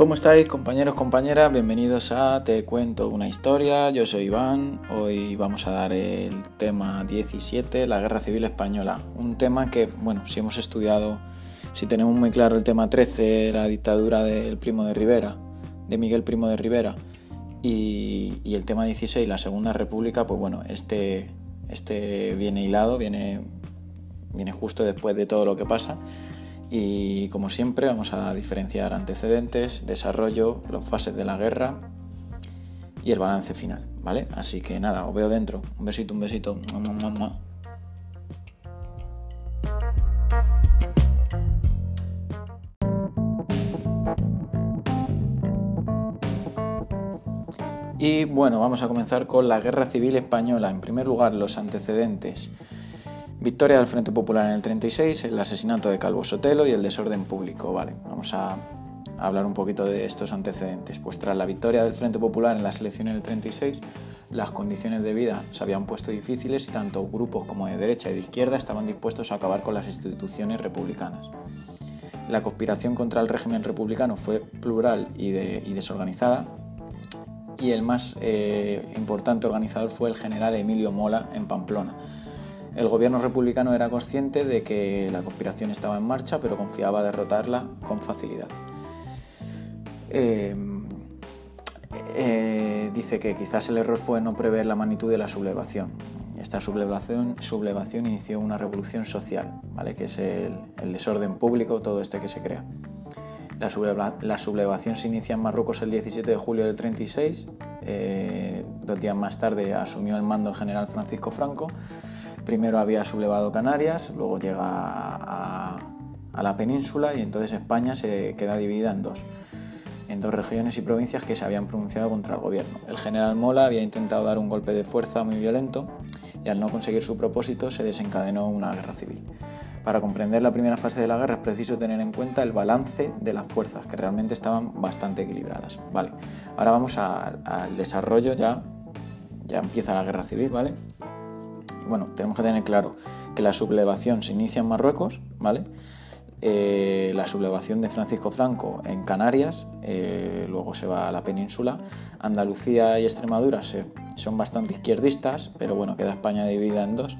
¿Cómo estáis compañeros, compañeras? Bienvenidos a Te cuento una historia, yo soy Iván, hoy vamos a dar el tema 17, la Guerra Civil Española, un tema que, bueno, si hemos estudiado, si tenemos muy claro el tema 13, la dictadura del Primo de Rivera, de Miguel Primo de Rivera, y, el tema 16, la Segunda República, pues bueno, este, este viene hilado, viene, viene justo después de todo lo que pasa y como siempre vamos a diferenciar antecedentes, desarrollo, las fases de la guerra y el balance final, ¿vale? Así que nada, os veo dentro. Un besito, un besito. Y bueno, vamos a comenzar con la Guerra Civil Española. En primer lugar, los antecedentes. Victoria del Frente Popular en el 36, el asesinato de Calvo Sotelo y el desorden público. Vale, vamos a hablar un poquito de estos antecedentes. Pues tras la victoria del Frente Popular en las elecciones del 36, las condiciones de vida se habían puesto difíciles y tanto grupos como de derecha y de izquierda estaban dispuestos a acabar con las instituciones republicanas. La conspiración contra el régimen republicano fue plural y, desorganizada, y el más eh, importante organizador fue el general Emilio Mola en Pamplona, el gobierno republicano era consciente de que la conspiración estaba en marcha, pero confiaba derrotarla con facilidad. Eh, eh, dice que quizás el error fue no prever la magnitud de la sublevación. Esta sublevación, sublevación inició una revolución social, ¿vale? que es el, desorden público, todo este que se crea. La, sublevación se inicia en Marruecos el 17 de julio del 36. Eh, dos días más tarde asumió el mando el general Francisco Franco Primero había sublevado Canarias, luego llega a, la península y entonces España se queda dividida en dos, en dos regiones y provincias que se habían pronunciado contra el gobierno. El general Mola había intentado dar un golpe de fuerza muy violento y al no conseguir su propósito se desencadenó una guerra civil. Para comprender la primera fase de la guerra es preciso tener en cuenta el balance de las fuerzas, que realmente estaban bastante equilibradas. Vale, ahora vamos al desarrollo, ya, ya empieza la guerra civil, ¿vale? Bueno, tenemos que tener claro que la sublevación se inicia en Marruecos, ¿vale? Eh, la sublevación de Francisco Franco en Canarias, eh, luego se va a la península. Andalucía y Extremadura son bastante izquierdistas, pero bueno, queda España dividida en dos.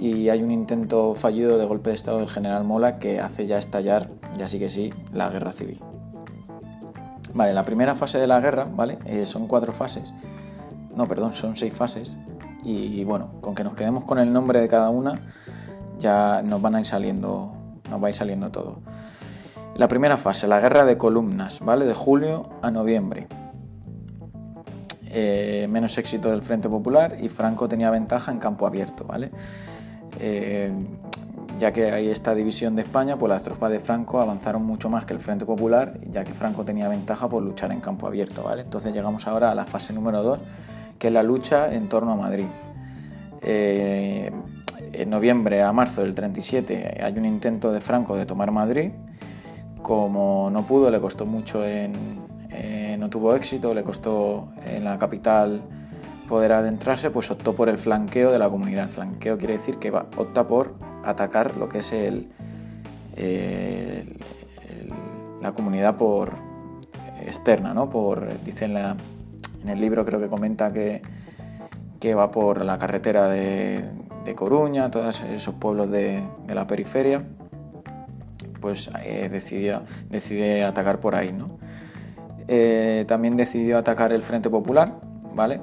Y hay un intento fallido de golpe de Estado del general Mola que hace ya estallar, ya sí que sí, la guerra civil. Vale, la primera fase de la guerra, ¿vale? Eh, son cuatro fases. No, perdón, son seis fases y bueno, con que nos quedemos con el nombre de cada una ya nos van a ir saliendo, nos va a ir saliendo todo. La primera fase, la guerra de columnas, ¿vale? De julio a noviembre. Eh, menos éxito del Frente Popular y Franco tenía ventaja en campo abierto, ¿vale? Eh, ya que hay esta división de España, pues las tropas de Franco avanzaron mucho más que el Frente Popular, ya que Franco tenía ventaja por luchar en campo abierto, ¿vale? Entonces llegamos ahora a la fase número 2, que es la lucha en torno a Madrid. Eh, en noviembre a marzo del 37 hay un intento de Franco de tomar Madrid. Como no pudo, le costó mucho en, no tuvo éxito, le costó en la capital poder adentrarse, pues optó por el flanqueo de la comunidad. El flanqueo quiere decir que opta por atacar lo que es el, la comunidad por externa, ¿no? Por, dicen la, en el libro creo que comenta que, que va por la carretera de, Coruña, todos esos pueblos de, la periferia, pues eh, decidió, decidió, atacar por ahí. ¿no? Eh, también decidió atacar el Frente Popular, ¿vale?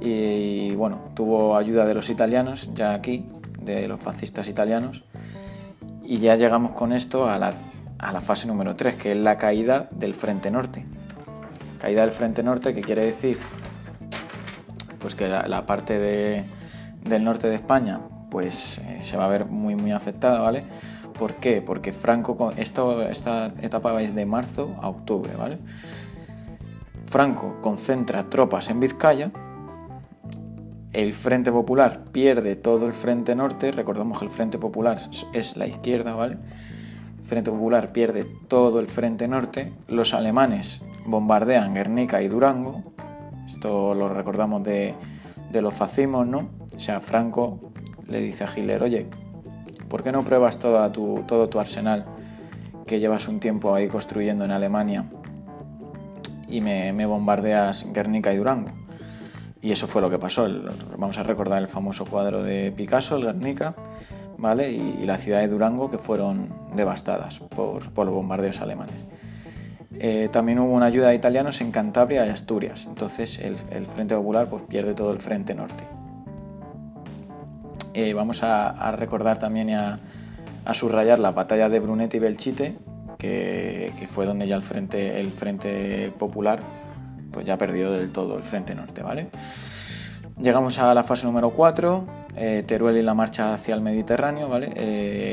Y, bueno, tuvo ayuda de los italianos ya aquí, de los fascistas italianos, y ya llegamos con esto a la, a la fase número 3, que es la caída del Frente Norte. Caída del Frente Norte, que quiere decir pues que la, parte del norte de España pues eh, se va a ver muy muy afectada, ¿vale? ¿Por qué? Porque Franco, esto, esta etapa es de marzo a octubre, ¿vale? Franco concentra tropas en Vizcaya, el Frente Popular pierde todo el Frente Norte, recordamos que el Frente Popular es la izquierda, ¿vale? El Frente Popular pierde todo el Frente Norte, los alemanes bombardean Guernica y Durango. Esto lo recordamos de, los fascismos, ¿no? O sea, Franco le dice a Hitler, oye, ¿por qué no pruebas todo tu, arsenal que llevas un tiempo ahí construyendo en Alemania y me, me bombardeas Guernica y Durango. Y eso fue lo que pasó. vamos a recordar el famoso cuadro de Picasso, el Guernica, ¿vale? Y, la ciudad de Durango que fueron devastadas por, los bombardeos alemanes. Eh, también hubo una ayuda de italianos en Cantabria y Asturias. Entonces el, Frente Popular pues, pierde todo el Frente Norte. Eh, vamos a, recordar también y a, subrayar la batalla de Brunete y Belchite, que, fue donde ya el Frente, el Frente Popular pues ya perdió del todo el Frente Norte, ¿vale? Llegamos a la fase número 4, eh, Teruel y la marcha hacia el Mediterráneo, ¿vale?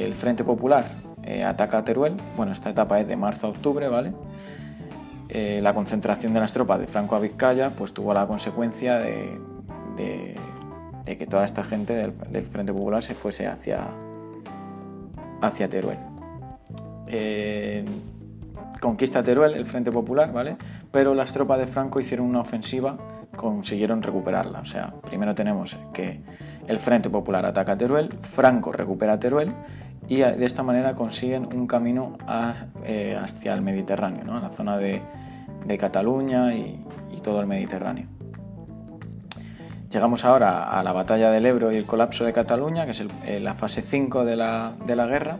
El Frente Popular eh, ataca a Teruel, bueno, esta etapa es de marzo a octubre, ¿vale? la concentración de las tropas de Franco a Vizcaya pues tuvo la consecuencia de, que toda esta gente del, Frente Popular se fuese hacia, hacia Teruel conquista Teruel, el Frente Popular, ¿vale? Pero las tropas de Franco hicieron una ofensiva, consiguieron recuperarla. O sea, primero tenemos que el Frente Popular ataca Teruel, Franco recupera Teruel y de esta manera consiguen un camino eh, hacia el Mediterráneo, ¿no? a la zona de, Cataluña y, todo el Mediterráneo. Llegamos ahora a la batalla del Ebro y el colapso de Cataluña, que es eh, la fase 5 de la, guerra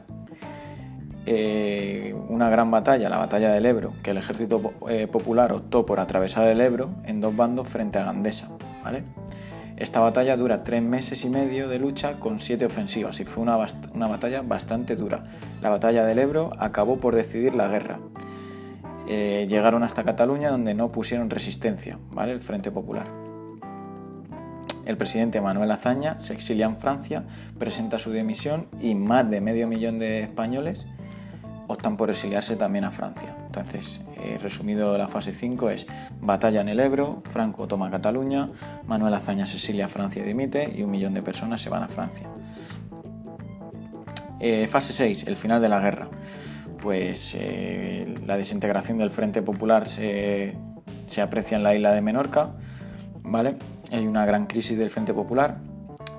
eh, una gran batalla, la batalla del Ebro, que el ejército popular optó por atravesar el Ebro en dos bandos frente a Gandesa. ¿vale? Esta batalla dura tres meses y medio de lucha con siete ofensivas y fue una, batalla bastante dura. La batalla del Ebro acabó por decidir la guerra. Eh, llegaron hasta Cataluña donde no pusieron resistencia, ¿vale? El Frente Popular. El presidente Manuel Azaña se exilia en Francia, presenta su dimisión y más de medio millón de españoles optan por exiliarse también a Francia. Entonces, resumido la fase 5 es batalla en el Ebro, Franco toma Cataluña, Manuel Azaña se exilia a Francia y dimite y un millón de personas se van a Francia. Eh, fase 6, el final de la guerra. Pues eh, la desintegración del Frente Popular se, se aprecia en la isla de Menorca, ¿vale? Hay una gran crisis del Frente Popular.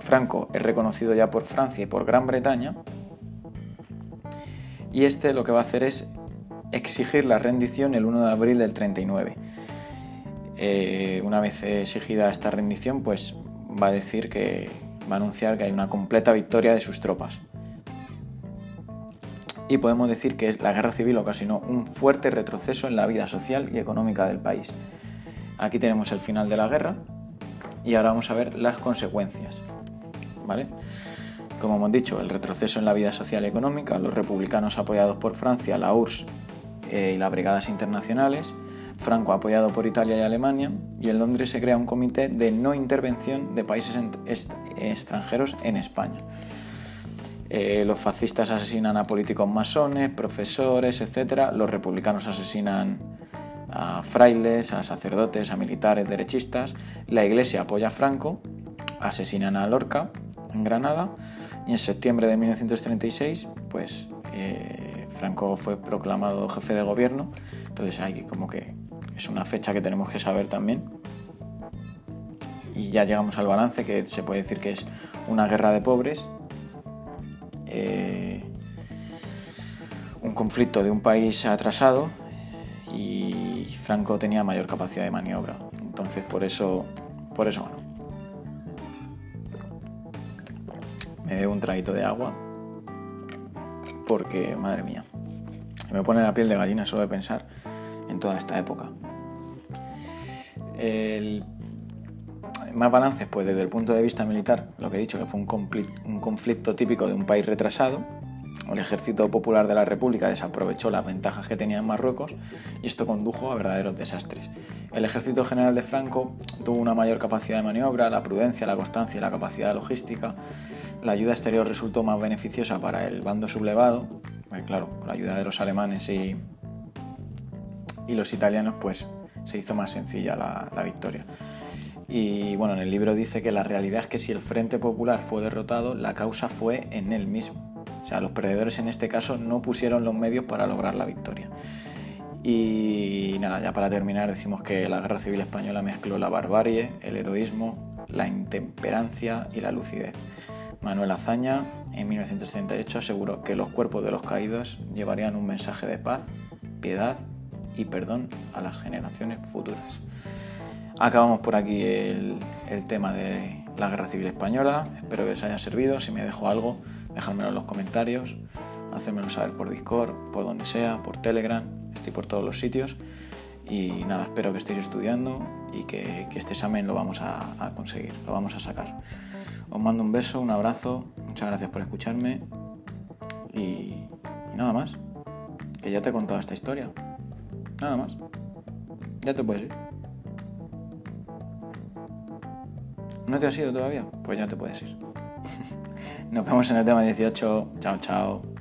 Franco es reconocido ya por Francia y por Gran Bretaña, y este lo que va a hacer es exigir la rendición el 1 de abril del 39. Eh, una vez exigida esta rendición, pues va a decir que va a anunciar que hay una completa victoria de sus tropas. Y podemos decir que la guerra civil ocasionó un fuerte retroceso en la vida social y económica del país. Aquí tenemos el final de la guerra y ahora vamos a ver las consecuencias. ¿Vale? Como hemos dicho, el retroceso en la vida social y económica, los republicanos apoyados por Francia, la URSS eh, y las brigadas internacionales, Franco apoyado por Italia y Alemania, y en Londres se crea un comité de no intervención de países extranjeros en España. Eh, los fascistas asesinan a políticos masones, profesores, etc. Los republicanos asesinan a frailes, a sacerdotes, a militares, derechistas. La iglesia apoya a Franco, asesinan a Lorca en Granada y en septiembre de 1936, pues eh, Franco fue proclamado jefe de gobierno. Entonces hay como que es una fecha que tenemos que saber también. Y ya llegamos al balance, que se puede decir que es una guerra de pobres. Eh, un conflicto de un país atrasado y Franco tenía mayor capacidad de maniobra. Entonces por eso, por eso bueno, bebo un traguito de agua porque, madre mía, me pone la piel de gallina solo de pensar en toda esta época. El más balances, pues desde el punto de vista militar, lo que he dicho, que fue un conflicto típico de un país retrasado, el ejército popular de la República desaprovechó las ventajas que tenía en Marruecos y esto condujo a verdaderos desastres. El ejército general de Franco tuvo una mayor capacidad de maniobra, la prudencia, la constancia y la capacidad logística. La ayuda exterior resultó más beneficiosa para el bando sublevado, claro, con la ayuda de los alemanes y, los italianos, pues se hizo más sencilla la, la victoria. Y bueno, en el libro dice que la realidad es que si el Frente Popular fue derrotado, la causa fue en él mismo o sea, los perdedores en este caso no pusieron los medios para lograr la victoria. Y nada, ya para terminar decimos que la Guerra Civil Española mezcló la barbarie, el heroísmo, la intemperancia y la lucidez. Manuel Azaña en 1978 aseguró que los cuerpos de los caídos llevarían un mensaje de paz, piedad y perdón a las generaciones futuras. Acabamos por aquí el, tema de la Guerra Civil Española. Espero que os haya servido. Si me dejo algo, dejadmelo en los comentarios. Hacérmelo saber por Discord, por donde sea, por Telegram. Estoy por todos los sitios. Y nada, espero que estéis estudiando y que, este examen lo vamos a, conseguir, lo vamos a sacar. Os mando un beso, un abrazo. Muchas gracias por escucharme. Y, y nada más. Que ya te he contado esta historia. Nada más. Ya te puedes ir. ¿No te has ido todavía? Pues ya te puedes ir. Nos vemos en el tema 18. Chao, chao.